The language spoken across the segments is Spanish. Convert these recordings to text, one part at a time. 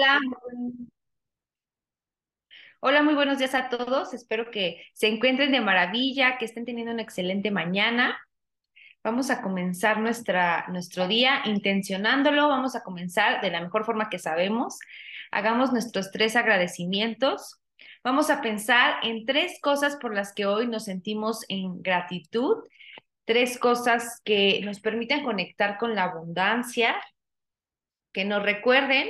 Hola, hola, muy buenos días a todos. Espero que se encuentren de maravilla, que estén teniendo una excelente mañana. Vamos a comenzar nuestra, nuestro día intencionándolo. Vamos a comenzar de la mejor forma que sabemos. Hagamos nuestros tres agradecimientos. Vamos a pensar en tres cosas por las que hoy nos sentimos en gratitud, tres cosas que nos permiten conectar con la abundancia, que nos recuerden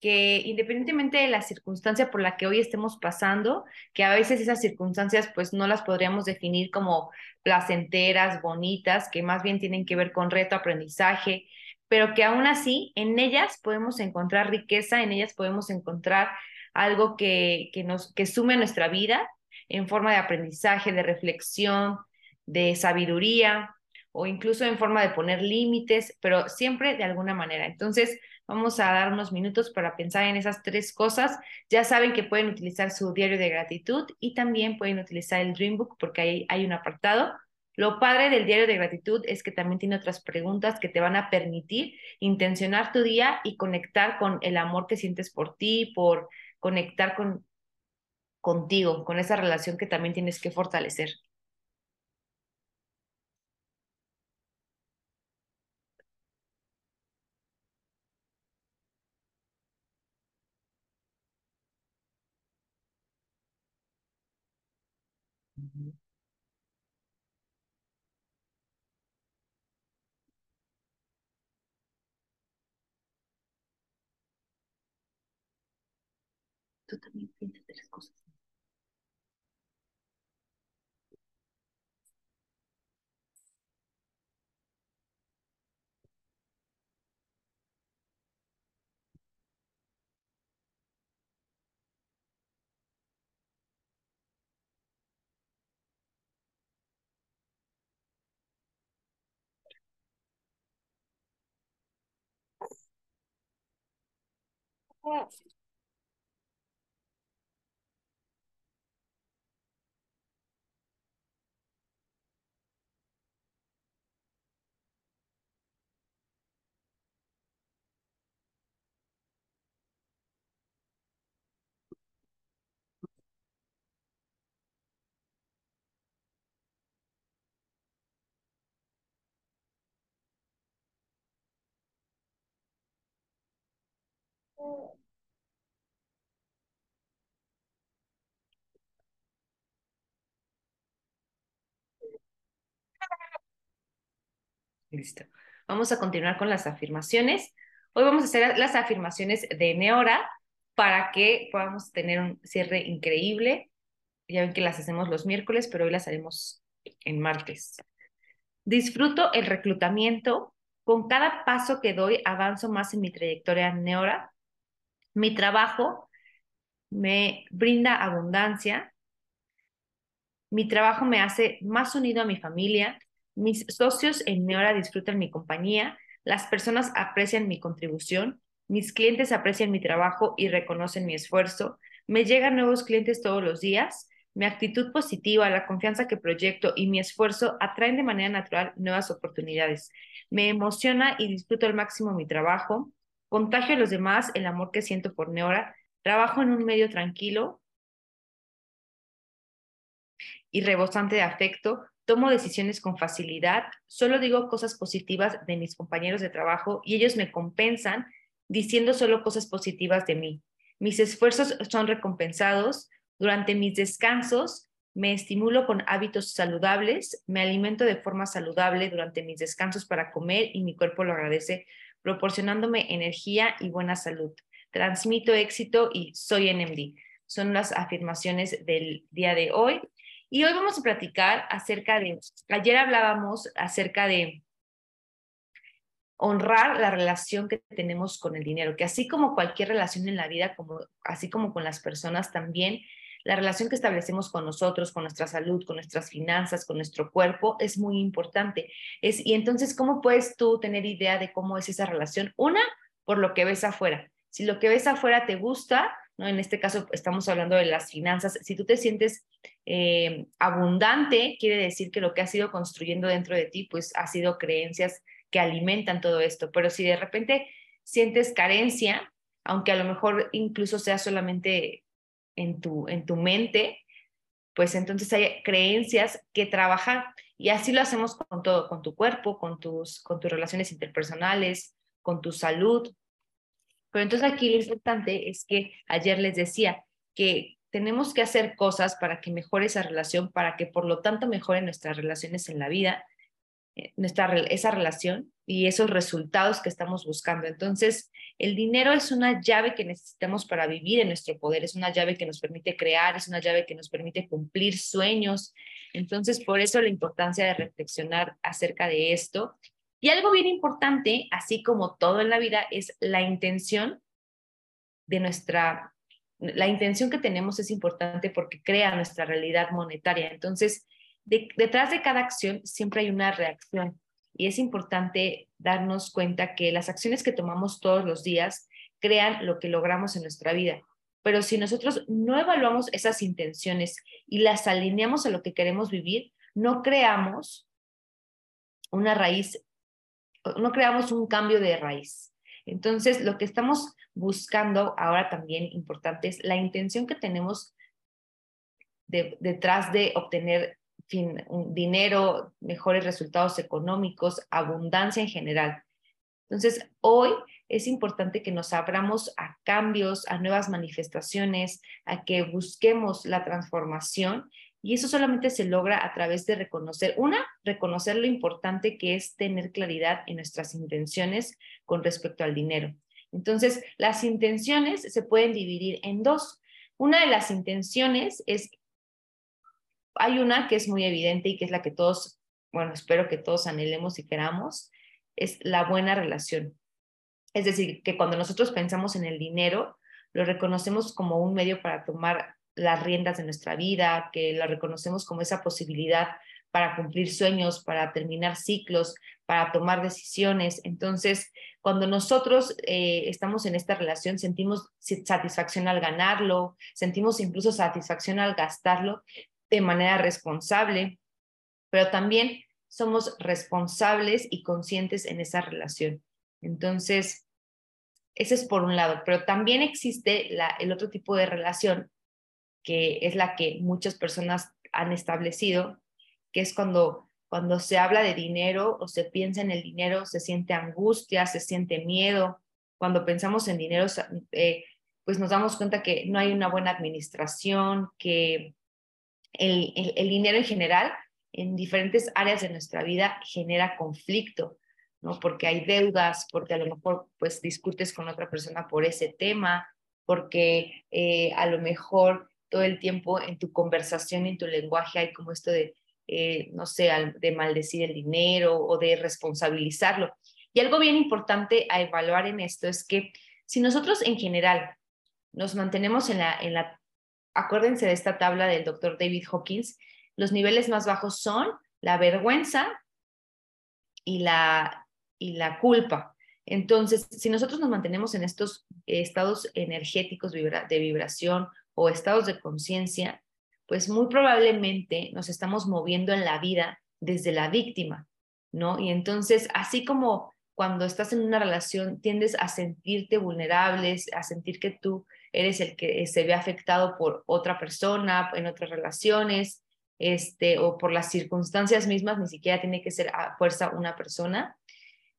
que independientemente de la circunstancia por la que hoy estemos pasando, que a veces esas circunstancias pues no las podríamos definir como placenteras, bonitas, que más bien tienen que ver con reto, aprendizaje, pero que aún así en ellas podemos encontrar riqueza, en ellas podemos encontrar algo que, que nos que sume a nuestra vida en forma de aprendizaje, de reflexión, de sabiduría o incluso en forma de poner límites, pero siempre de alguna manera. Entonces, Vamos a dar unos minutos para pensar en esas tres cosas. Ya saben que pueden utilizar su diario de gratitud y también pueden utilizar el Dreambook porque ahí hay un apartado. Lo padre del diario de gratitud es que también tiene otras preguntas que te van a permitir intencionar tu día y conectar con el amor que sientes por ti, por conectar con contigo, con esa relación que también tienes que fortalecer. También piensas de las cosas. Listo. Vamos a continuar con las afirmaciones. Hoy vamos a hacer las afirmaciones de Neora para que podamos tener un cierre increíble. Ya ven que las hacemos los miércoles, pero hoy las haremos en martes. Disfruto el reclutamiento. Con cada paso que doy, avanzo más en mi trayectoria Neora. Mi trabajo me brinda abundancia. Mi trabajo me hace más unido a mi familia. Mis socios en mi hora disfrutan mi compañía, las personas aprecian mi contribución, mis clientes aprecian mi trabajo y reconocen mi esfuerzo, me llegan nuevos clientes todos los días, mi actitud positiva, la confianza que proyecto y mi esfuerzo atraen de manera natural nuevas oportunidades. Me emociona y disfruto al máximo mi trabajo, contagio a los demás el amor que siento por Neora, trabajo en un medio tranquilo y rebosante de afecto, tomo decisiones con facilidad, solo digo cosas positivas de mis compañeros de trabajo y ellos me compensan diciendo solo cosas positivas de mí. Mis esfuerzos son recompensados. Durante mis descansos me estimulo con hábitos saludables, me alimento de forma saludable durante mis descansos para comer y mi cuerpo lo agradece, proporcionándome energía y buena salud. Transmito éxito y soy NMD. Son las afirmaciones del día de hoy. Y hoy vamos a platicar acerca de, ayer hablábamos acerca de honrar la relación que tenemos con el dinero, que así como cualquier relación en la vida, como, así como con las personas también, la relación que establecemos con nosotros, con nuestra salud, con nuestras finanzas, con nuestro cuerpo, es muy importante. Es, y entonces, ¿cómo puedes tú tener idea de cómo es esa relación? Una, por lo que ves afuera. Si lo que ves afuera te gusta, ¿no? En este caso estamos hablando de las finanzas. Si tú te sientes eh, abundante, quiere decir que lo que has ido construyendo dentro de ti, pues ha sido creencias que alimentan todo esto. Pero si de repente sientes carencia, aunque a lo mejor incluso sea solamente en tu, en tu mente, pues entonces hay creencias que trabajar y así lo hacemos con todo, con tu cuerpo, con tus, con tus relaciones interpersonales, con tu salud. Pero entonces aquí lo importante es que ayer les decía que tenemos que hacer cosas para que mejore esa relación, para que por lo tanto mejoren nuestras relaciones en la vida, nuestra, esa relación y esos resultados que estamos buscando. Entonces, el dinero es una llave que necesitamos para vivir en nuestro poder, es una llave que nos permite crear, es una llave que nos permite cumplir sueños. Entonces, por eso la importancia de reflexionar acerca de esto. Y algo bien importante, así como todo en la vida, es la intención de nuestra, la intención que tenemos es importante porque crea nuestra realidad monetaria. Entonces, detrás de cada acción siempre hay una reacción y es importante darnos cuenta que las acciones que tomamos todos los días crean lo que logramos en nuestra vida. Pero si nosotros no evaluamos esas intenciones y las alineamos a lo que queremos vivir, no creamos una raíz, no creamos un cambio de raíz. Entonces, lo que estamos buscando ahora también importante es la intención que tenemos detrás de obtener fin, dinero, mejores resultados económicos, abundancia en general. Entonces, hoy es importante que nos abramos a cambios, a nuevas manifestaciones, a que busquemos la transformación y eso solamente se logra a través de reconocer, una, reconocer lo importante que es tener claridad en nuestras intenciones con respecto al dinero. Entonces, las intenciones se pueden dividir en dos. Una de las intenciones es hay una que es muy evidente y que es la que todos, bueno, espero que todos anhelemos y queramos, es la buena relación. Es decir, que cuando nosotros pensamos en el dinero, lo reconocemos como un medio para tomar las riendas de nuestra vida, que lo reconocemos como esa posibilidad para cumplir sueños, para terminar ciclos, para tomar decisiones. Entonces, cuando nosotros eh, estamos en esta relación, sentimos satisfacción al ganarlo, sentimos incluso satisfacción al gastarlo, de manera responsable, pero también somos responsables y conscientes en esa relación. Entonces, ese es por un lado, pero también existe el otro tipo de relación, que es la que muchas personas han establecido, que es cuando, cuando se habla de dinero o se piensa en el dinero, se siente angustia, se siente miedo. Cuando pensamos en dinero, eh, pues nos damos cuenta que no hay una buena administración, que el, dinero en general en diferentes áreas de nuestra vida genera conflicto, ¿no? Porque hay deudas, porque a lo mejor pues discutes con otra persona por ese tema, porque eh, a lo mejor todo el tiempo en tu conversación, en tu lenguaje hay como esto de, eh, no sé, de maldecir el dinero o de responsabilizarlo. Y algo bien importante a evaluar en esto es que si nosotros en general nos mantenemos en la, en la acuérdense de esta tabla del doctor David Hawkins, los niveles más bajos son la vergüenza y la, y la culpa. Entonces, si nosotros nos mantenemos en estos estados energéticos de vibración o estados de conciencia, pues muy probablemente nos estamos moviendo en la vida desde la víctima, ¿no? Y entonces, así como cuando estás en una relación tiendes a sentirte vulnerables, a sentir que tú eres el que se ve afectado por otra persona, en otras relaciones, este, o por las circunstancias mismas, ni siquiera tiene que ser a fuerza una persona.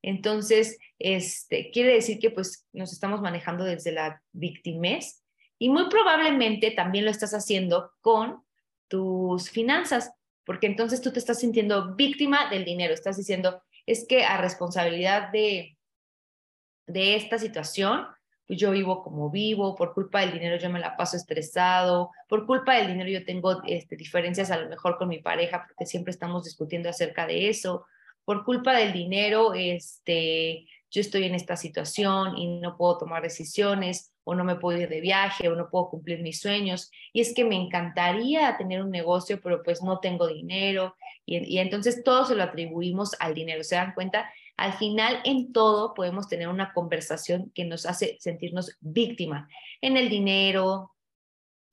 Entonces, este, quiere decir que pues nos estamos manejando desde la victimez y muy probablemente también lo estás haciendo con tus finanzas, porque entonces tú te estás sintiendo víctima del dinero, estás diciendo, es que a responsabilidad de, de esta situación, yo vivo como vivo, por culpa del dinero yo me la paso estresado, por culpa del dinero yo tengo este, diferencias a lo mejor con mi pareja porque siempre estamos discutiendo acerca de eso, por culpa del dinero este, yo estoy en esta situación y no puedo tomar decisiones o no me puedo ir de viaje o no puedo cumplir mis sueños y es que me encantaría tener un negocio pero pues no tengo dinero y, y entonces todo se lo atribuimos al dinero, ¿se dan cuenta? Al final, en todo podemos tener una conversación que nos hace sentirnos víctima, en el dinero,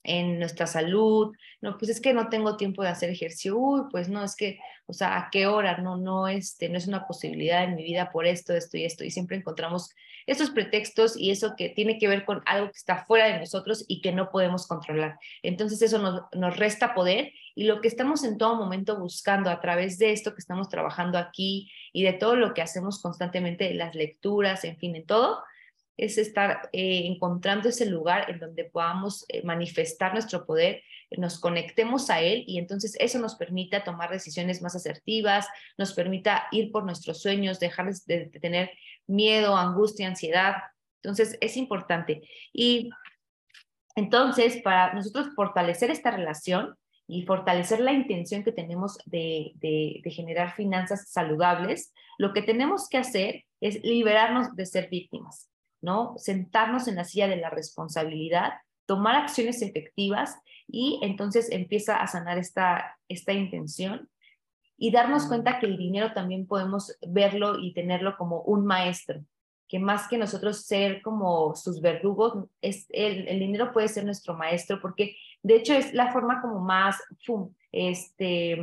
en nuestra salud, no, pues es que no tengo tiempo de hacer ejercicio, uy, pues no, es que, o sea, ¿a qué hora? No, no, este, no es una posibilidad en mi vida por esto, esto y esto, y siempre encontramos estos pretextos y eso que tiene que ver con algo que está fuera de nosotros y que no podemos controlar. Entonces eso nos resta poder y lo que estamos en todo momento buscando a través de esto que estamos trabajando aquí y de todo lo que hacemos constantemente, las lecturas, en fin, en todo, es estar eh, encontrando ese lugar en donde podamos eh, manifestar nuestro poder, nos conectemos a él y entonces eso nos permita tomar decisiones más asertivas, nos permita ir por nuestros sueños, dejar de, tener miedo, angustia, ansiedad. Entonces es importante. Y entonces, para nosotros fortalecer esta relación y fortalecer la intención que tenemos de, de, generar finanzas saludables, lo que tenemos que hacer es liberarnos de ser víctimas. ¿no? Sentarnos en la silla de la responsabilidad, tomar acciones efectivas y entonces empieza a sanar esta, esta intención y darnos cuenta que el dinero también podemos verlo y tenerlo como un maestro, que más que nosotros ser como sus verdugos, es el, el dinero puede ser nuestro maestro porque de hecho es la forma como más, este,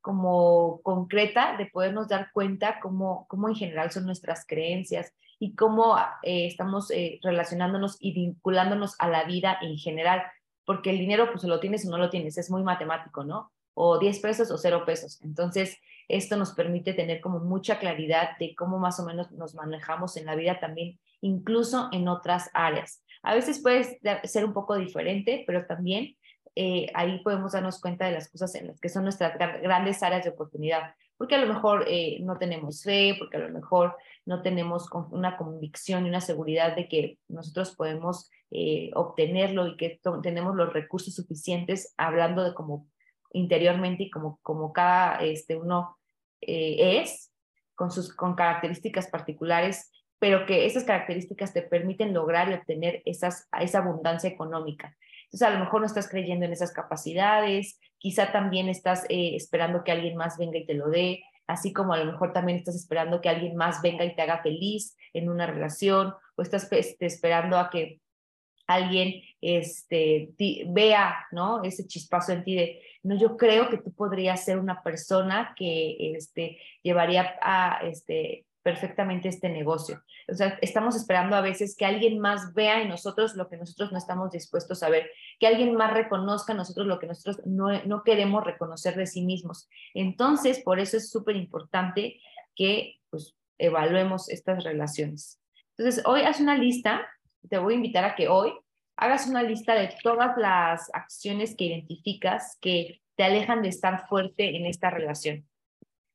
como concreta de podernos dar cuenta cómo, cómo en general son nuestras creencias, y cómo eh, estamos eh, relacionándonos y vinculándonos a la vida en general, porque el dinero pues lo tienes o no lo tienes, es muy matemático, ¿no? O 10 pesos o 0 pesos. Entonces, esto nos permite tener como mucha claridad de cómo más o menos nos manejamos en la vida también, incluso en otras áreas. A veces puede ser un poco diferente, pero también eh, ahí podemos darnos cuenta de las cosas en las que son nuestras grandes áreas de oportunidad porque a lo mejor eh, no tenemos fe, porque a lo mejor no tenemos una convicción y una seguridad de que nosotros podemos eh, obtenerlo y que tenemos los recursos suficientes, hablando de como interiormente y como, como cada este, uno eh, es, con sus con características particulares, pero que esas características te permiten lograr y obtener esas, esa abundancia económica. Entonces, a lo mejor no estás creyendo en esas capacidades, quizá también estás eh, esperando que alguien más venga y te lo dé, así como a lo mejor también estás esperando que alguien más venga y te haga feliz en una relación, o estás este, esperando a que alguien este, vea, ¿no? Ese chispazo en ti de, no, yo creo que tú podrías ser una persona que este, llevaría a, este, perfectamente este negocio. O sea, estamos esperando a veces que alguien más vea en nosotros lo que nosotros no estamos dispuestos a ver, que alguien más reconozca en nosotros lo que nosotros no, no queremos reconocer de sí mismos. Entonces, por eso es súper importante que pues, evaluemos estas relaciones. Entonces, hoy haz una lista, te voy a invitar a que hoy hagas una lista de todas las acciones que identificas que te alejan de estar fuerte en esta relación.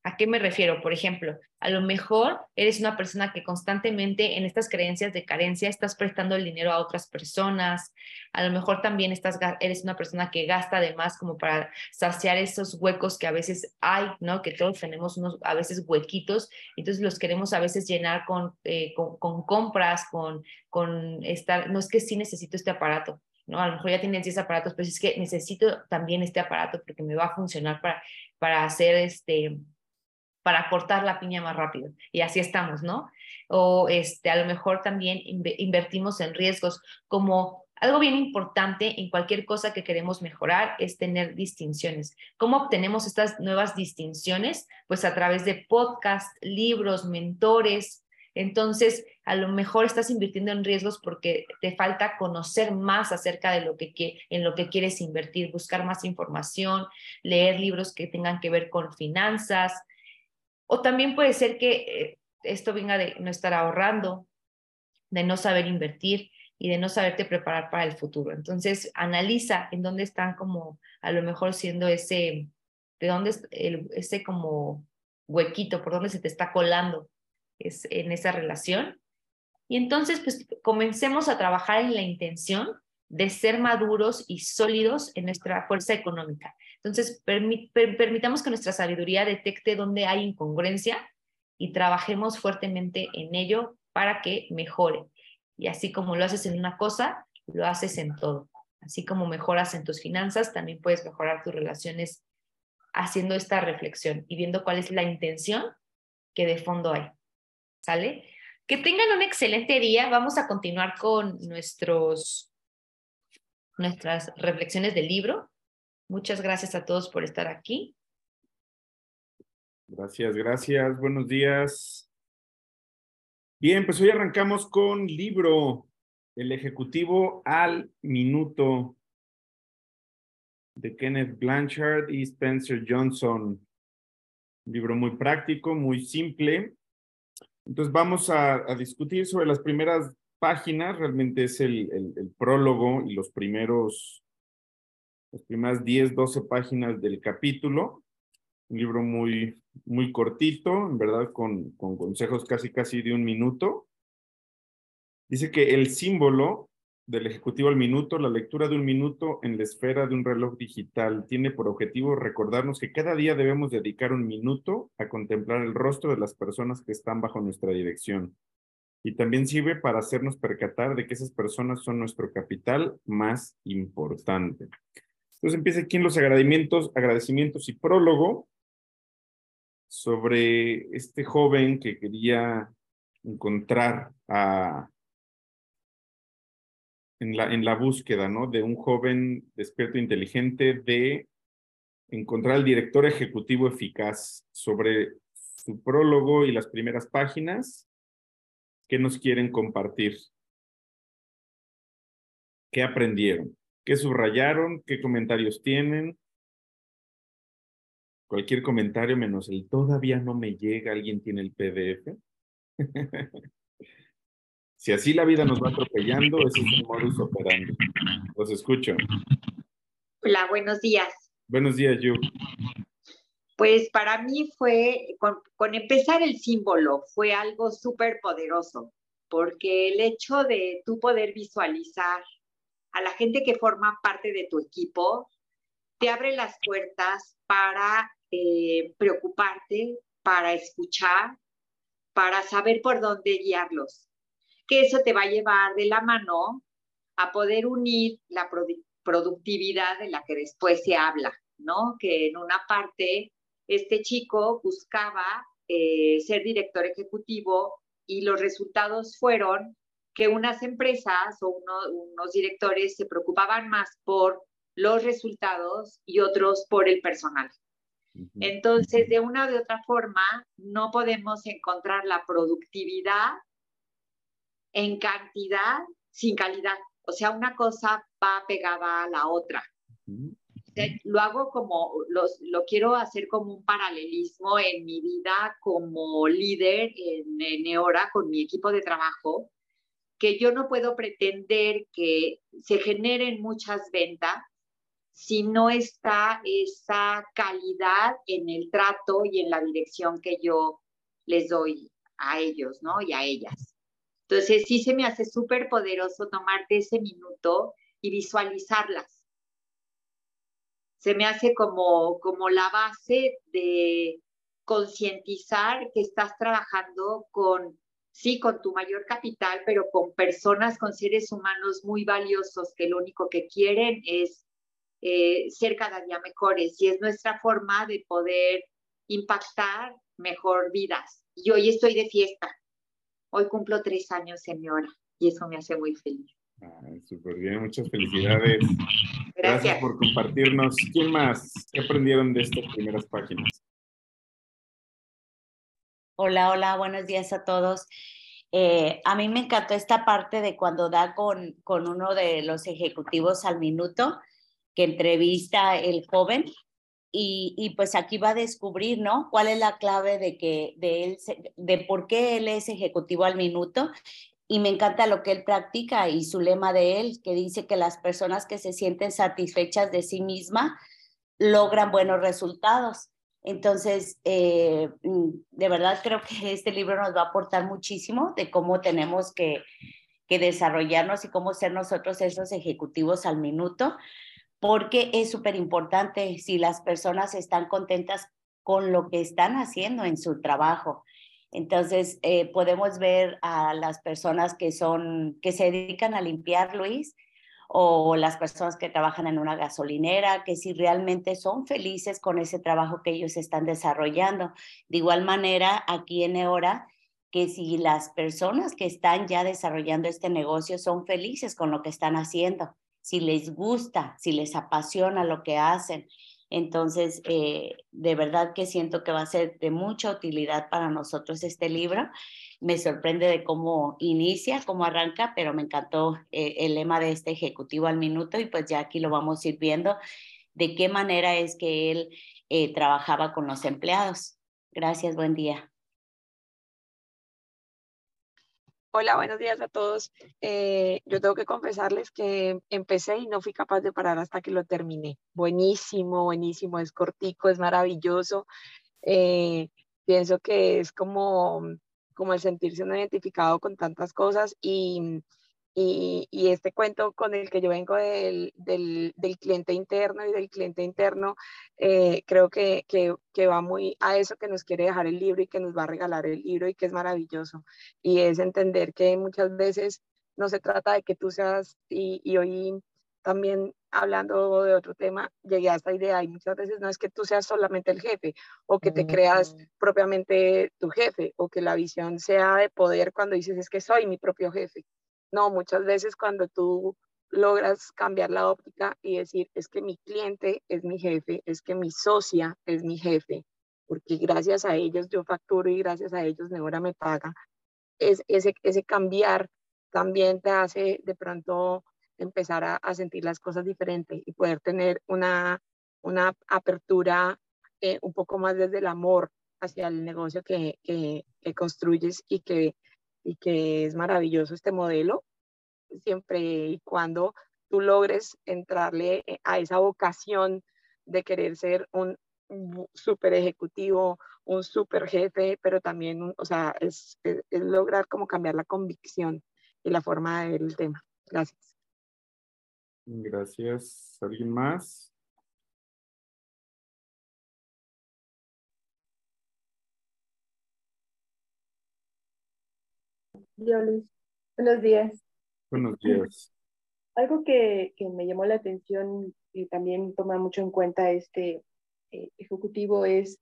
¿A qué me refiero? Por ejemplo, a lo mejor eres una persona que constantemente en estas creencias de carencia estás prestando el dinero a otras personas. A lo mejor también estás, eres una persona que gasta además como para saciar esos huecos que a veces hay, ¿no? Que todos tenemos unos a veces huequitos, entonces los queremos a veces llenar con, eh, con, con, compras, con, con estar, no es que sí necesito este aparato, ¿no? A lo mejor ya tienes 10 aparatos, pero es que necesito también este aparato porque me va a funcionar para, para hacer este para cortar la piña más rápido. Y así estamos, ¿no? O este, a lo mejor también invertimos en riesgos como algo bien importante en cualquier cosa que queremos mejorar es tener distinciones. ¿Cómo obtenemos estas nuevas distinciones? Pues a través de podcasts, libros, mentores. Entonces, a lo mejor estás invirtiendo en riesgos porque te falta conocer más acerca de lo que en lo que quieres invertir, buscar más información, leer libros que tengan que ver con finanzas, o también puede ser que eh, esto venga de no estar ahorrando, de no saber invertir y de no saberte preparar para el futuro. Entonces, analiza en dónde están como a lo mejor siendo ese, de dónde el, ese como huequito, por dónde se te está colando es, en esa relación. Y entonces, pues comencemos a trabajar en la intención de ser maduros y sólidos en nuestra fuerza económica. Entonces, permitamos que nuestra sabiduría detecte dónde hay incongruencia y trabajemos fuertemente en ello para que mejore. Y así como lo haces en una cosa, lo haces en todo. Así como mejoras en tus finanzas, también puedes mejorar tus relaciones haciendo esta reflexión y viendo cuál es la intención que de fondo hay. ¿Sale? Que tengan un excelente día. Vamos a continuar con nuestros nuestras reflexiones del libro. Muchas gracias a todos por estar aquí. Gracias, gracias. Buenos días. Bien, pues hoy arrancamos con libro El Ejecutivo al Minuto de Kenneth Blanchard y Spencer Johnson. Un libro muy práctico, muy simple. Entonces vamos a, discutir sobre las primeras páginas, realmente es el, el, prólogo y los primeros, las primeras 10, 12 páginas del capítulo. Un libro muy, muy cortito, en verdad, con, con consejos casi, casi de un minuto. Dice que el símbolo del Ejecutivo al Minuto, la lectura de un minuto en la esfera de un reloj digital tiene por objetivo recordarnos que cada día debemos dedicar un minuto a contemplar el rostro de las personas que están bajo nuestra dirección. Y también sirve para hacernos percatar de que esas personas son nuestro capital más importante. Entonces empieza aquí en los agradecimientos, agradecimientos y prólogo sobre este joven que quería encontrar en la, en la búsqueda, ¿no? De un joven despierto inteligente de encontrar al director ejecutivo eficaz sobre su prólogo y las primeras páginas que nos quieren compartir. ¿Qué aprendieron? ¿Qué subrayaron? ¿Qué comentarios tienen? Cualquier comentario menos el todavía no me llega, alguien tiene el PDF. Si así la vida nos va atropellando, ese es un modus operandi. Los escucho. Hola, buenos días. Buenos días, Yu. Pues para mí fue, con, empezar el símbolo, fue algo súper poderoso, porque el hecho de tú poder visualizar a la gente que forma parte de tu equipo, te abre las puertas para eh, preocuparte, para escuchar, para saber por dónde guiarlos que eso te va a llevar de la mano a poder unir la productividad de la que después se habla, ¿no? Que en una parte este chico buscaba eh, ser director ejecutivo y los resultados fueron que unas empresas o unos directores se preocupaban más por los resultados y otros por el personal. Entonces, de una u otra forma, no podemos encontrar la productividad en cantidad sin calidad. O sea, una cosa va pegada a la otra. Lo hago como, lo quiero hacer como un paralelismo en mi vida como líder en, en Neora con mi equipo de trabajo, que yo no puedo pretender que se generen muchas ventas si no está esa calidad en el trato y en la dirección que yo les doy a ellos, ¿no? Y a ellas. Entonces sí se me hace súper poderoso tomarte ese minuto y visualizarlas. Se me hace como, como la base de concientizar que estás trabajando con, sí, con tu mayor capital, pero con personas, con seres humanos muy valiosos que lo único que quieren es eh, ser cada día mejores y es nuestra forma de poder impactar mejor vidas. Y hoy estoy de fiesta, Hoy cumplo tres años, señora, y eso me hace muy feliz. Súper bien, muchas felicidades. Gracias. por compartirnos. ¿Quién más? ¿Qué aprendieron de estas primeras páginas? Hola, hola, buenos días a todos. Eh, a mí me encantó esta parte de cuando da con, con uno de los ejecutivos al minuto, que entrevista el joven y, pues aquí va a descubrir, ¿no? ¿Cuál es la clave de que de él, de por qué él es ejecutivo al minuto? Y me encanta lo que él practica y su lema de él, que dice que las personas que se sienten satisfechas de sí misma logran buenos resultados. Entonces, eh, mm, de verdad creo que este libro nos va a aportar muchísimo de cómo tenemos que, que desarrollarnos y cómo ser nosotros esos ejecutivos al minuto porque es súper importante si las personas están contentas con lo que están haciendo en su trabajo. Entonces, eh, podemos ver a las personas que son, que se dedican a limpiar, Luis, o las personas que trabajan en una gasolinera, que si realmente son felices con ese trabajo que ellos están desarrollando. De igual manera, aquí en Eora, que si las personas que están ya desarrollando este negocio son felices con lo que están haciendo. si les gusta, si les apasiona lo que hacen. Entonces, eh, de verdad que siento que va a ser de mucha utilidad para nosotros este libro. Me sorprende de cómo inicia, cómo arranca, pero me encantó eh, el lema de este ejecutivo al minuto y pues ya aquí lo vamos a ir viendo de qué manera es que él eh, trabajaba con los empleados. Gracias, buen día. Hola, buenos días a todos. Eh, yo tengo que confesarles que empecé y no fui capaz de parar hasta que lo terminé. Buenísimo, buenísimo, es cortico, es maravilloso. Eh, pienso que es como, como el sentirse uno identificado con tantas cosas y, y, este cuento con el que yo vengo del, del, cliente interno y del cliente interno, eh, creo que, que, va muy a eso que nos quiere dejar el libro y que nos va a regalar el libro y que es maravilloso. Y es entender que muchas veces no se trata de que tú seas, y, y hoy también hablando de otro tema, llegué a esta idea y muchas veces no es que tú seas solamente el jefe o que te creas propiamente tu jefe o que la visión sea de poder cuando dices es que soy mi propio jefe. No, muchas veces cuando tú logras cambiar la óptica y decir, es que mi cliente es mi jefe, es que mi socia es mi jefe, porque gracias a ellos yo facturo y gracias a ellos Neura me paga. Es, ese, ese cambiar también te hace de pronto empezar a, sentir las cosas diferentes y poder tener una, una apertura eh, un poco más desde el amor hacia el negocio que, que, que construyes y que y que es maravilloso este modelo, siempre y cuando tú logres entrarle eh, a esa vocación de querer ser un super ejecutivo, un super jefe, pero también, o sea, es, es, lograr como cambiar la convicción y la forma de ver el tema. Gracias. Gracias. ¿Alguien más? Luis. Buenos días. Buenos días. Algo que, que, me llamó la atención y también toma mucho en cuenta este eh, ejecutivo es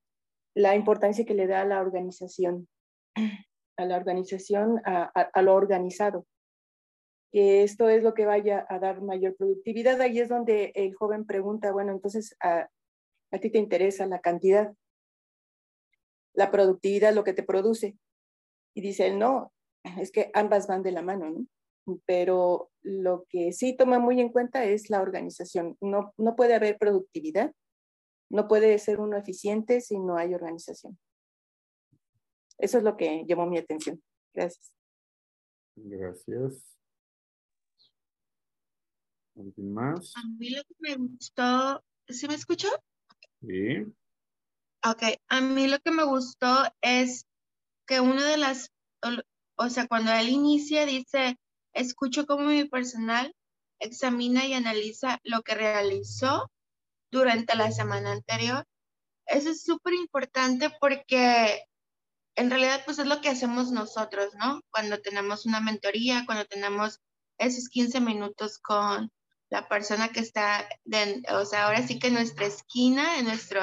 la importancia que le da a la organización, a la organización, a, a, lo organizado. Que esto es lo que vaya a dar mayor productividad. Ahí es donde el joven pregunta, bueno, entonces a, a ti te interesa la cantidad, la productividad, lo que te produce. Y dice él, no, es que ambas van de la mano, ¿no? Pero lo que sí toma muy en cuenta es la organización. No, no puede haber productividad, no puede ser uno eficiente si no hay organización. Eso es lo que llamó mi atención. Gracias. Gracias. ¿Alguien más? A mí lo que me gustó, ¿sí me escuchó? Sí. Ok, a mí lo que me gustó es que una de las, o sea, cuando él inicia, dice, escucho cómo mi personal examina y analiza lo que realizó durante la semana anterior. Eso es súper importante porque en realidad pues es lo que hacemos nosotros, ¿no? Cuando tenemos una mentoría, cuando tenemos esos 15 minutos con la persona que está, o sea, ahora sí que en nuestra esquina, en nuestro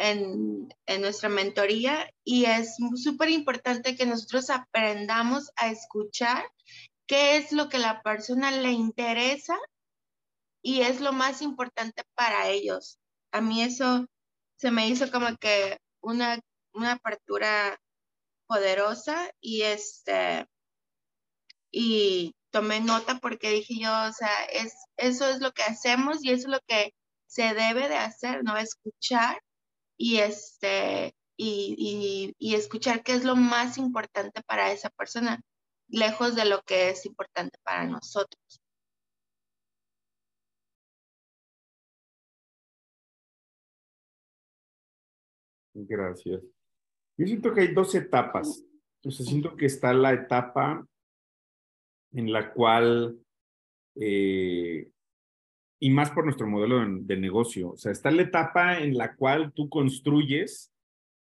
en, nuestra mentoría y es súper importante que nosotros aprendamos a escuchar qué es lo que la persona le interesa y es lo más importante para ellos. A mí eso se me hizo como que una, una apertura poderosa y este y tomé nota porque dije yo, o sea, es, eso es lo que hacemos y eso es lo que se debe de hacer, ¿no? Escuchar y, este, y, y, escuchar qué es lo más importante para esa persona, lejos de lo que es importante para nosotros. Gracias. Yo siento que hay dos etapas. Yo siento que está la etapa en la cual eh, y más por nuestro modelo de, negocio. O sea, está la etapa en la cual tú construyes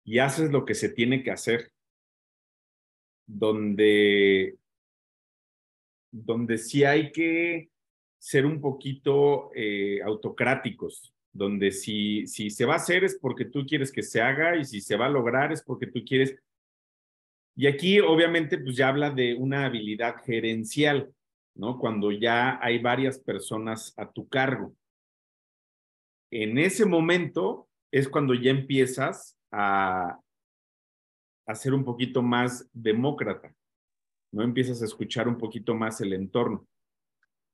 y haces lo que se tiene que hacer, donde, donde sí hay que ser un poquito eh, autocráticos, donde si, si se va a hacer es porque tú quieres que se haga y si se va a lograr es porque tú quieres. Y aquí obviamente pues ya habla de una habilidad gerencial ¿no? Cuando ya hay varias personas a tu cargo. En ese momento es cuando ya empiezas a, a ser un poquito más demócrata, ¿no? Empiezas a escuchar un poquito más el entorno.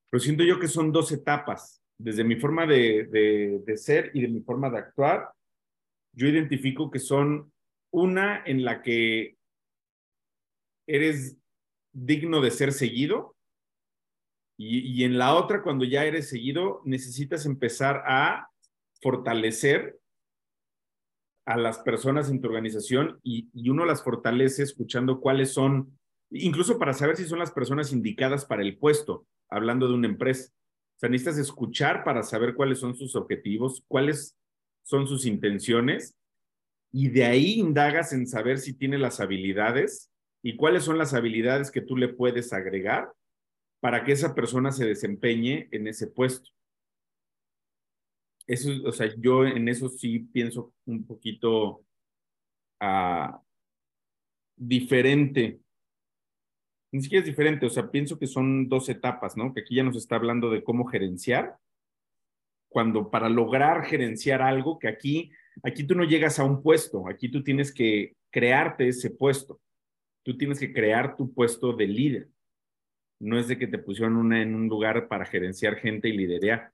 Pero siento yo que son dos etapas. Desde mi forma de, de, de ser y de mi forma de actuar, yo identifico que son una en la que eres digno de ser seguido y, y, en la otra, cuando ya eres seguido, necesitas empezar a fortalecer a las personas en tu organización y, y, uno las fortalece escuchando cuáles son, incluso para saber si son las personas indicadas para el puesto, hablando de una empresa. O sea, necesitas escuchar para saber cuáles son sus objetivos, cuáles son sus intenciones y de ahí indagas en saber si tiene las habilidades y cuáles son las habilidades que tú le puedes agregar para que esa persona se desempeñe en ese puesto. Eso, o sea, yo en eso sí pienso un poquito uh, diferente. Ni siquiera es diferente, o sea, pienso que son dos etapas, ¿no? Que aquí ya nos está hablando de cómo gerenciar, cuando para lograr gerenciar algo, que aquí, aquí tú no llegas a un puesto, aquí tú tienes que crearte ese puesto, tú tienes que crear tu puesto de líder. No es de que te pusieron una, en un lugar para gerenciar gente y liderear.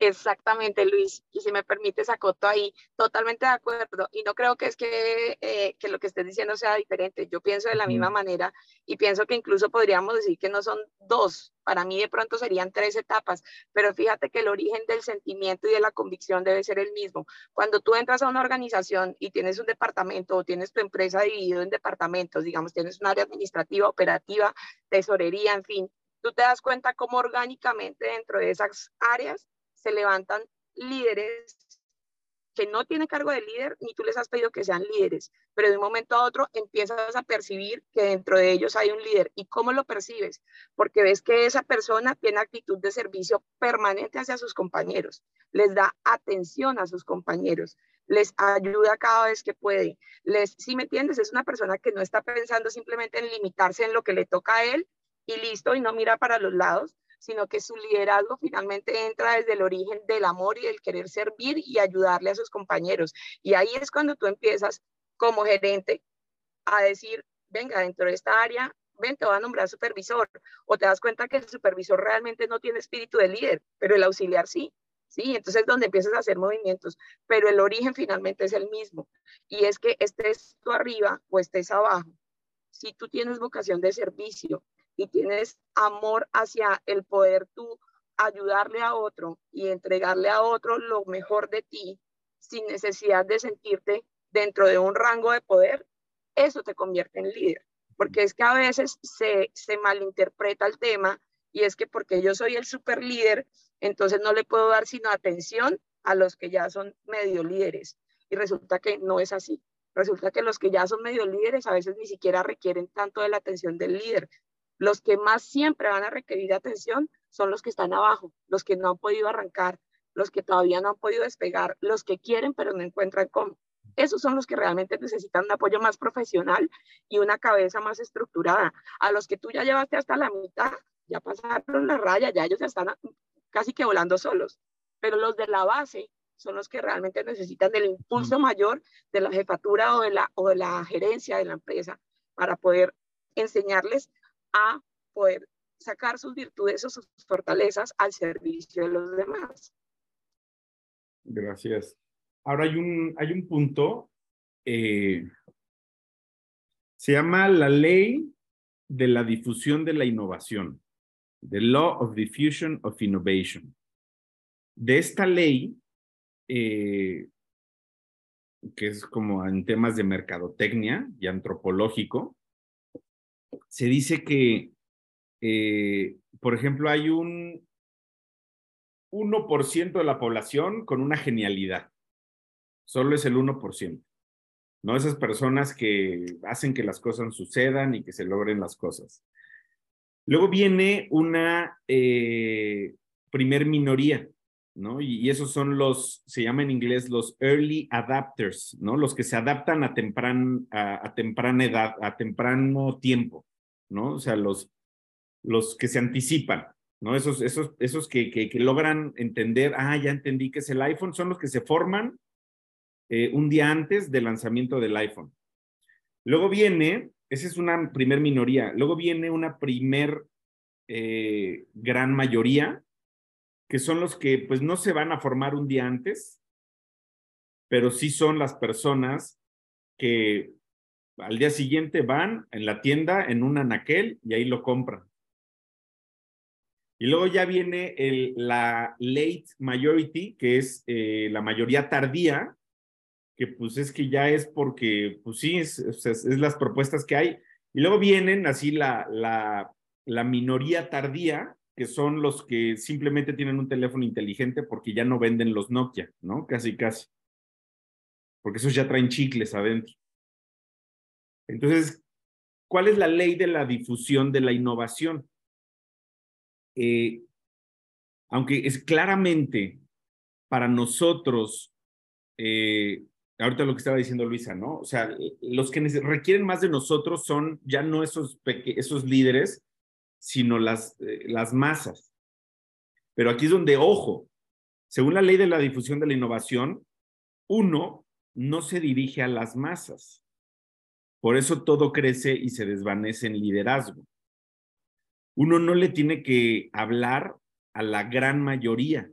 Exactamente, Luis. Y si me permites, acoto ahí, totalmente de acuerdo. Y no creo que es que, eh, que lo que estés diciendo sea diferente. Yo pienso de la misma manera y pienso que incluso podríamos decir que no son dos. Para mí de pronto serían tres etapas, pero fíjate que el origen del sentimiento y de la convicción debe ser el mismo. Cuando tú entras a una organización y tienes un departamento o tienes tu empresa dividido en departamentos, digamos, tienes un área administrativa, operativa, tesorería, en fin, tú te das cuenta cómo orgánicamente dentro de esas áreas se levantan líderes que no tienen cargo de líder, ni tú les has pedido que sean líderes, pero de un momento a otro empiezas a percibir que dentro de ellos hay un líder. ¿Y cómo lo percibes? Porque ves que esa persona tiene actitud de servicio permanente hacia sus compañeros, les da atención a sus compañeros, les ayuda cada vez que puede. Les, si me entiendes, es una persona que no está pensando simplemente en limitarse en lo que le toca a él y listo, y no mira para los lados, sino que su liderazgo finalmente entra desde el origen del amor y del querer servir y ayudarle a sus compañeros. Y ahí es cuando tú empiezas como gerente a decir, venga, dentro de esta área, ven, te va a nombrar supervisor, o te das cuenta que el supervisor realmente no tiene espíritu de líder, pero el auxiliar sí. Sí, entonces es donde empiezas a hacer movimientos, pero el origen finalmente es el mismo. Y es que estés tú arriba o estés abajo, si tú tienes vocación de servicio, y tienes amor hacia el poder tú ayudarle a otro y entregarle a otro lo mejor de ti sin necesidad de sentirte dentro de un rango de poder, eso te convierte en líder. Porque es que a veces se, se malinterpreta el tema y es que porque yo soy el super líder, entonces no le puedo dar sino atención a los que ya son medio líderes. Y resulta que no es así. Resulta que los que ya son medio líderes a veces ni siquiera requieren tanto de la atención del líder, los que más siempre van a requerir atención son los que están abajo, los que no han podido arrancar, los que todavía no han podido despegar, los que quieren pero no encuentran cómo. Esos son los que realmente necesitan un apoyo más profesional y una cabeza más estructurada. A los que tú ya llevaste hasta la mitad, ya pasaron la raya, ya ellos ya están casi que volando solos. Pero los de la base son los que realmente necesitan del impulso mayor de la jefatura o de la, o de la gerencia de la empresa para poder enseñarles a poder sacar sus virtudes o sus fortalezas al servicio de los demás. Gracias. Ahora hay un, hay un punto, eh, se llama la ley de la difusión de la innovación, the Law of Diffusion of Innovation. De esta ley, eh, que es como en temas de mercadotecnia y antropológico, se dice que, eh, por ejemplo, hay un 1% de la población con una genialidad. Solo es el 1%. No esas personas que hacen que las cosas sucedan y que se logren las cosas. Luego viene una eh, primer minoría, ¿no? Y, esos son los, se llama en inglés los early adapters, ¿no? Los que se adaptan a, tempran, a temprana edad, a temprano tiempo. ¿no? O sea, los, los que se anticipan, ¿no? Esos, esos, esos que, que, logran entender, ah, ya entendí que es el iPhone, son los que se forman eh, un día antes del lanzamiento del iPhone. Luego viene, esa es una primer minoría, luego viene una primer eh, gran mayoría, que son los que pues no se van a formar un día antes, pero sí son las personas que al día siguiente van en la tienda en un anaquel y ahí lo compran. Y luego ya viene la late majority, que es eh, la mayoría tardía, que pues es que ya es porque, pues sí, es, es, las propuestas que hay. Y luego vienen así la, la, la minoría tardía, que son los que simplemente tienen un teléfono inteligente porque ya no venden los Nokia, ¿no? Casi, casi. Porque esos ya traen chicles adentro. Entonces, ¿cuál es la ley de la difusión de la innovación? Eh, aunque es claramente para nosotros, eh, ahorita lo que estaba diciendo Luisa, ¿no? O sea, los que requieren más de nosotros son ya no esos, esos líderes, sino las, eh, las masas. Pero aquí es donde, ojo, según la ley de la difusión de la innovación, uno no se dirige a las masas. Por eso todo crece y se desvanece en liderazgo uno no le tiene que hablar a la gran mayoría,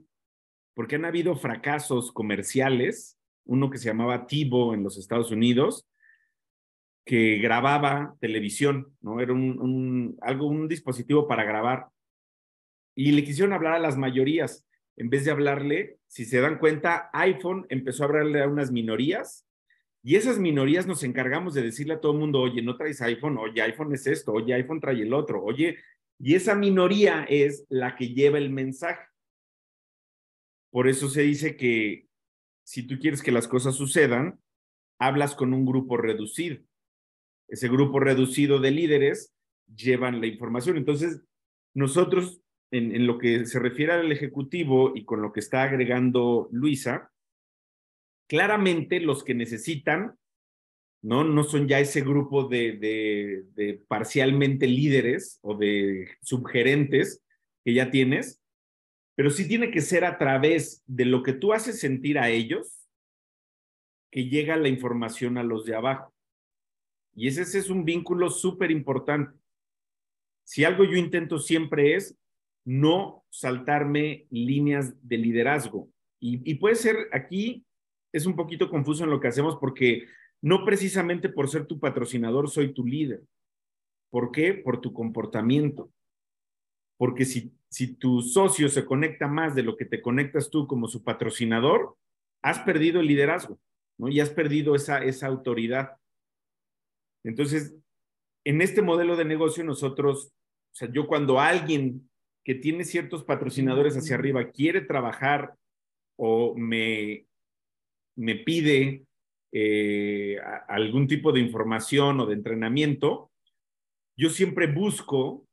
porque han habido fracasos comerciales, uno que se llamaba Tivo en los Estados Unidos, que grababa televisión, ¿no? Era un, algo, un dispositivo para grabar. Y le quisieron hablar a las mayorías, en vez de hablarle, si se dan cuenta, iPhone empezó a hablarle a unas minorías y esas minorías nos encargamos de decirle a todo el mundo, oye, no traes iPhone, oye, iPhone es esto, oye, iPhone trae el otro, oye, y esa minoría es la que lleva el mensaje. Por eso se dice que si tú quieres que las cosas sucedan, hablas con un grupo reducido. Ese grupo reducido de líderes llevan la información. Entonces, nosotros, en, lo que se refiere al Ejecutivo y con lo que está agregando Luisa, claramente los que necesitan ¿no? No son ya ese grupo de, de, parcialmente líderes o de subgerentes que ya tienes, pero sí tiene que ser a través de lo que tú haces sentir a ellos que llega la información a los de abajo. Y ese, es un vínculo súper importante. Si algo yo intento siempre es no saltarme líneas de liderazgo. Y, y puede ser aquí, es un poquito confuso en lo que hacemos porque no precisamente por ser tu patrocinador soy tu líder. ¿Por qué? Por tu comportamiento. Porque si, si tu socio se conecta más de lo que te conectas tú como su patrocinador, has perdido el liderazgo, ¿no? Y has perdido esa, esa autoridad. Entonces, en este modelo de negocio nosotros, o sea, yo cuando alguien que tiene ciertos patrocinadores hacia arriba quiere trabajar o me, me pide eh, algún tipo de información o de entrenamiento, yo siempre busco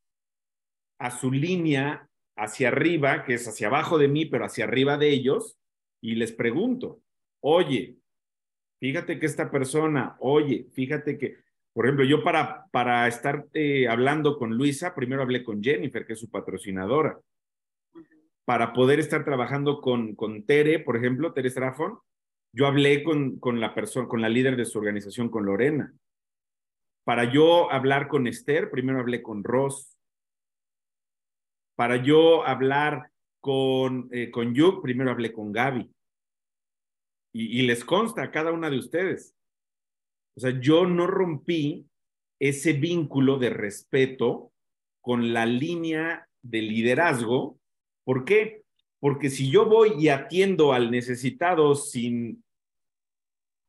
a su línea hacia arriba, que es hacia abajo de mí, pero hacia arriba de ellos, y les pregunto, oye, fíjate que esta persona, oye, fíjate que, por ejemplo, yo para, para estar eh, hablando con Luisa, primero hablé con Jennifer, que es su patrocinadora. Para poder estar trabajando con, con Tere, por ejemplo, Tere Strafon, yo hablé con, con la persona, con la líder de su organización, con Lorena. Para yo hablar con Esther, primero hablé con Ross. Para yo hablar con, eh, con Yuk, primero hablé con Gaby. Y, y les consta a cada una de ustedes. O sea, yo no rompí ese vínculo de respeto con la línea de liderazgo. ¿Por qué? Porque si yo voy y atiendo al necesitado sin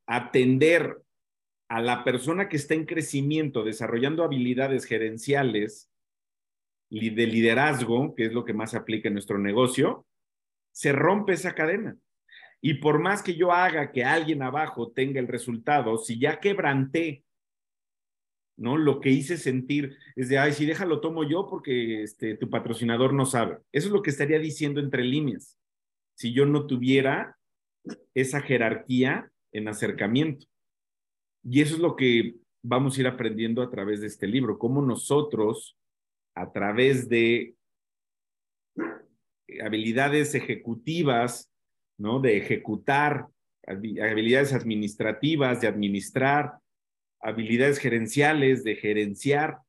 atender a la persona que está en crecimiento, desarrollando habilidades gerenciales de liderazgo, que es lo que más se aplica en nuestro negocio, se rompe esa cadena. Y por más que yo haga que alguien abajo tenga el resultado, si ya quebranté ¿no? Lo que hice sentir es de, ay, sí, déjalo, tomo yo porque este, tu patrocinador no sabe. Eso es lo que estaría diciendo entre líneas, si yo no tuviera esa jerarquía en acercamiento. Y eso es lo que vamos a ir aprendiendo a través de este libro, cómo nosotros a través de habilidades ejecutivas, ¿no? De ejecutar, habilidades administrativas, de administrar, habilidades gerenciales, de gerenciar,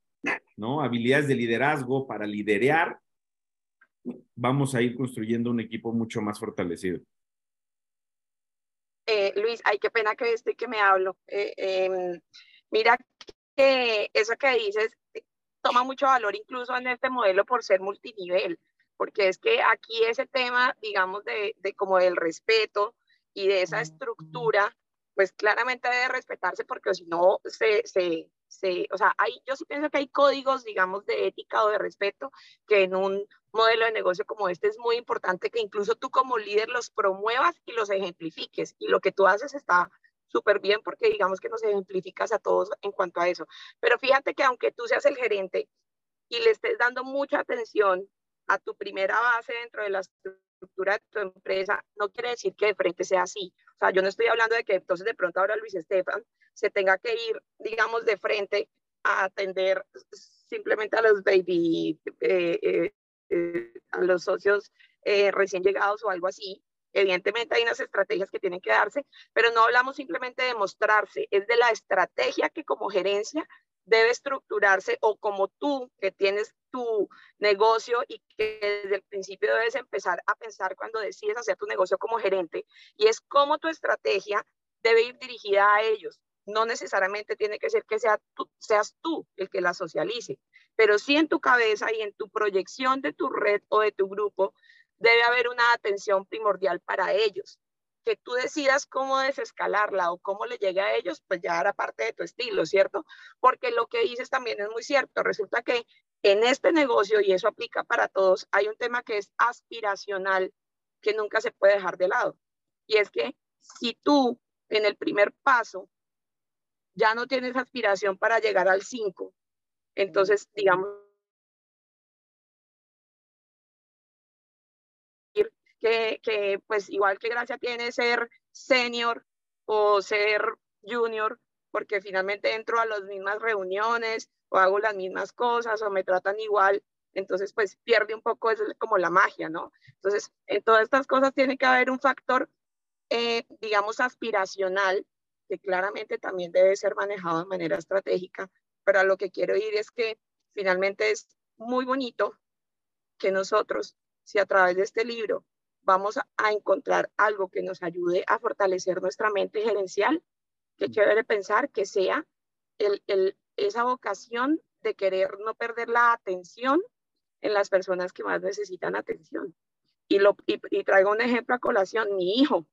¿no? Habilidades de liderazgo para liderear, vamos a ir construyendo un equipo mucho más fortalecido. Eh, Luis, ay, qué pena que estoy que me hablo. Eh, em, mira que eso que dices toma mucho valor incluso en este modelo por ser multinivel, porque es que aquí ese tema, digamos, de, de como del respeto y de esa estructura, pues claramente debe respetarse porque si no se, se, se, o sea, hay, yo sí pienso que hay códigos, digamos, de ética o de respeto que en un modelo de negocio como este es muy importante que incluso tú como líder los promuevas y los ejemplifiques. Y lo que tú haces está súper bien porque digamos que nos ejemplificas a todos en cuanto a eso. Pero fíjate que aunque tú seas el gerente y le estés dando mucha atención a tu primera base dentro de la estructura de tu empresa, no quiere decir que de frente sea así. O sea, yo no estoy hablando de que entonces de pronto ahora Luis Estefan se tenga que ir, digamos, de frente a atender simplemente a los baby, eh, eh, eh, a los socios recién llegados o algo así. Evidentemente hay unas estrategias que tienen que darse, pero no hablamos simplemente de mostrarse, es de la estrategia que como gerencia debe estructurarse o como tú que tienes tu negocio y que desde el principio debes empezar a pensar cuando decides hacer tu negocio como gerente y es cómo tu estrategia debe ir dirigida a ellos. No necesariamente tiene que ser que sea tú, seas tú el que la socialice, pero sí en tu cabeza y en tu proyección de tu red o de tu grupo debe haber una atención primordial para ellos que tú decidas cómo desescalarla o cómo le llegue a ellos, pues ya hará parte de tu estilo, ¿cierto? Porque lo que dices también es muy cierto. Resulta que en este negocio, y eso aplica para todos, hay un tema que es aspiracional, que nunca se puede dejar de lado. Y es que si tú en el primer paso ya no tienes aspiración para llegar al 5, entonces, digamos, que, pues igual que gracia tiene ser senior o ser junior, porque finalmente entro a las mismas reuniones o hago las mismas cosas o me tratan igual, entonces pues pierde un poco es como la magia, ¿no? Entonces, en todas estas cosas tiene que haber un factor, eh, digamos, aspiracional, que claramente también debe ser manejado de manera estratégica, pero a lo que quiero ir es que finalmente es muy bonito que nosotros, si a través de este libro vamos a encontrar algo que nos ayude a fortalecer nuestra mente gerencial, que quiere pensar que sea el, el, esa vocación de querer no perder la atención en las personas que más necesitan atención. Y, lo, y, traigo un ejemplo a colación. Mi hijo,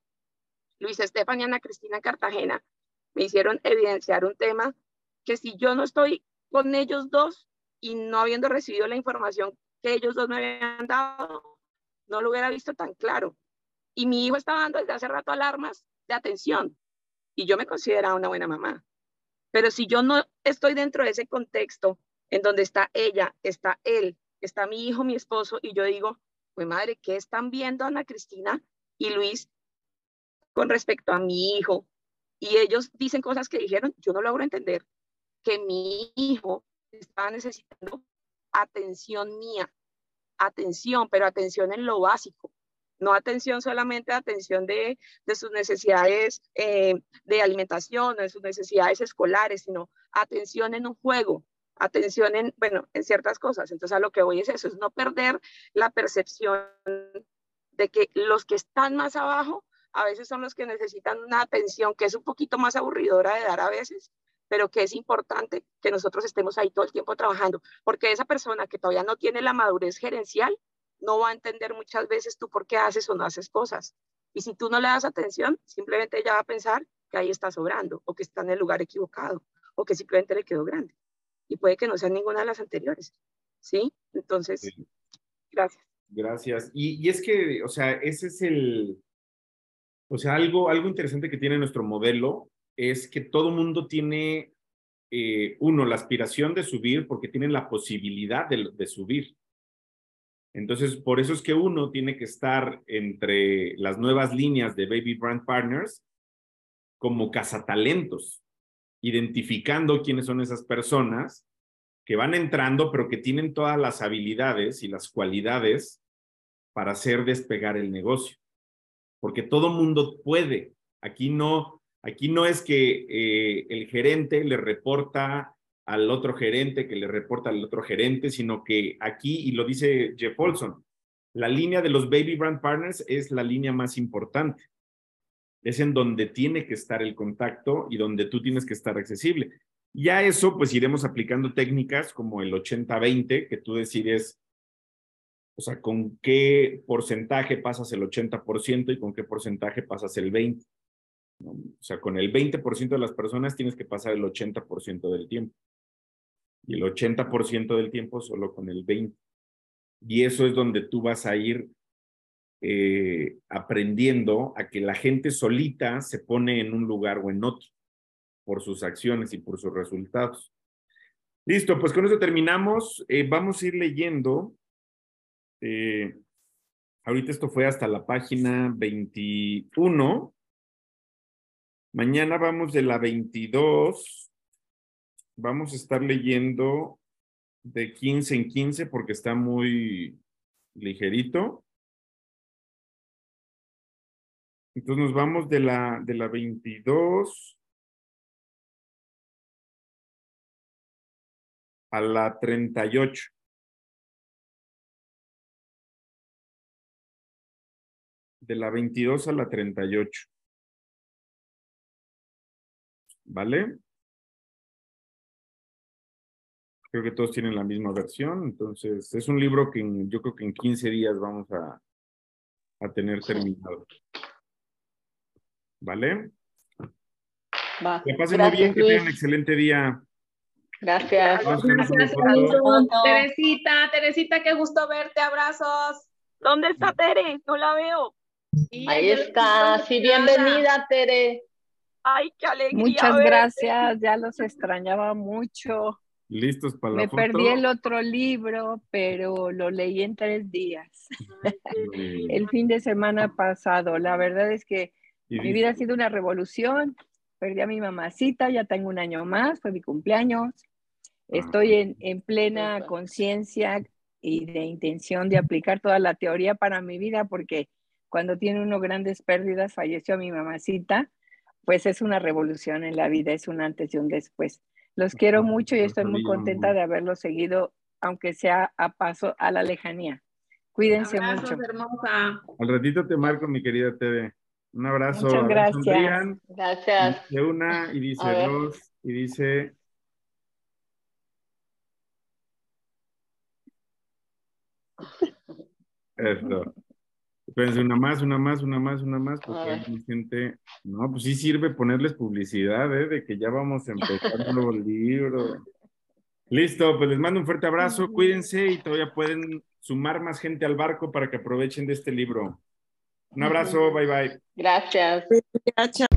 Luis Estefan y Ana Cristina Cartagena, me hicieron evidenciar un tema que si yo no estoy con ellos dos y no habiendo recibido la información que ellos dos me habían dado, no lo hubiera visto tan claro. Y mi hijo estaba dando desde hace rato alarmas de atención y yo me consideraba una buena mamá. Pero si yo no estoy dentro de ese contexto en donde está ella, está él, está mi hijo, mi esposo, y yo digo, pues madre, ¿qué están viendo Ana Cristina y Luis con respecto a mi hijo? Y ellos dicen cosas que dijeron, yo no logro entender que mi hijo está necesitando atención mía, atención, pero atención en lo básico, no atención solamente atención de, de sus necesidades eh, de alimentación, de sus necesidades escolares, sino atención en un juego, atención en, bueno, en ciertas cosas. Entonces a lo que voy es eso, es no perder la percepción de que los que están más abajo a veces son los que necesitan una atención que es un poquito más aburridora de dar a veces, pero que es importante que nosotros estemos ahí todo el tiempo trabajando, porque esa persona que todavía no tiene la madurez gerencial no va a entender muchas veces tú por qué haces o no haces cosas. Y si tú no le das atención, simplemente ella va a pensar que ahí está sobrando o que está en el lugar equivocado o que simplemente le quedó grande. Y puede que no sea ninguna de las anteriores. ¿Sí? Entonces, gracias. Gracias. Y, y, es que, o sea, ese es el, o sea, algo, algo interesante que tiene nuestro modelo es que todo mundo tiene, eh, uno, la aspiración de subir porque tienen la posibilidad de, subir. Entonces, por eso es que uno tiene que estar entre las nuevas líneas de Baby Brand Partners como cazatalentos, identificando quiénes son esas personas que van entrando, pero que tienen todas las habilidades y las cualidades para hacer despegar el negocio. Porque todo mundo puede. Aquí no, aquí no es que eh, el gerente le reporta al otro gerente, que le reporta al otro gerente, sino que aquí, y lo dice Jeff Olson, la línea de los Baby Brand Partners es la línea más importante. Es en donde tiene que estar el contacto y donde tú tienes que estar accesible. Ya eso, pues iremos aplicando técnicas como el 80-20, que tú decides, o sea, con qué porcentaje pasas el 80% y con qué porcentaje pasas el 20%. O sea, con el 20% de las personas tienes que pasar el 80% del tiempo. Y el 80% del tiempo solo con el 20%. Y eso es donde tú vas a ir eh, aprendiendo a que la gente solita se pone en un lugar o en otro por sus acciones y por sus resultados. Listo, pues con eso terminamos. Eh, vamos a ir leyendo. Eh, ahorita esto fue hasta la página 21. Mañana vamos de la 22. Vamos a estar leyendo de 15 en 15 porque está muy ligerito. Entonces nos vamos de la, de la 22 a la 38. De la 22 a la 38. ¿Vale? Creo que todos tienen la misma versión, entonces es un libro que yo creo que en 15 días vamos a, a tener terminado. ¿Vale? Va. Que pasen muy bien, que tengan un excelente día. Gracias. Gracias, Teresita, Teresita, qué gusto verte, abrazos. ¿Dónde está Tere? No la veo. Ahí está, sí, bienvenida, Tere. Ay, qué alegría. Muchas gracias, ya los extrañaba mucho. Listos para la Me perdí el otro libro, pero lo leí en tres días. el fin de semana pasado. La verdad es que mi vida ha sido una revolución. Perdí a mi mamacita, ya tengo un año más, fue mi cumpleaños. Estoy en, en plena conciencia y de intención de aplicar toda la teoría para mi vida, porque cuando tiene uno grandes pérdidas, falleció mi mamacita, pues es una revolución en la vida, es un antes y un después. Los quiero mucho y estoy muy contenta de haberlo seguido, aunque sea a paso a la lejanía. Cuídense Abrazos, mucho. hermosa. Al ratito te marco, mi querida Tere. Un abrazo. Muchas gracias. Sonrían. Gracias. Dice una y dice dos y dice. Eso. Espérense, una más, una más, una más, una más, porque hay gente. No, pues sí sirve ponerles publicidad, ¿eh? De que ya vamos a empezar un nuevo libro. Listo, pues les mando un fuerte abrazo, cuídense y todavía pueden sumar más gente al barco para que aprovechen de este libro. Un abrazo, bye bye. Gracias. Gracias.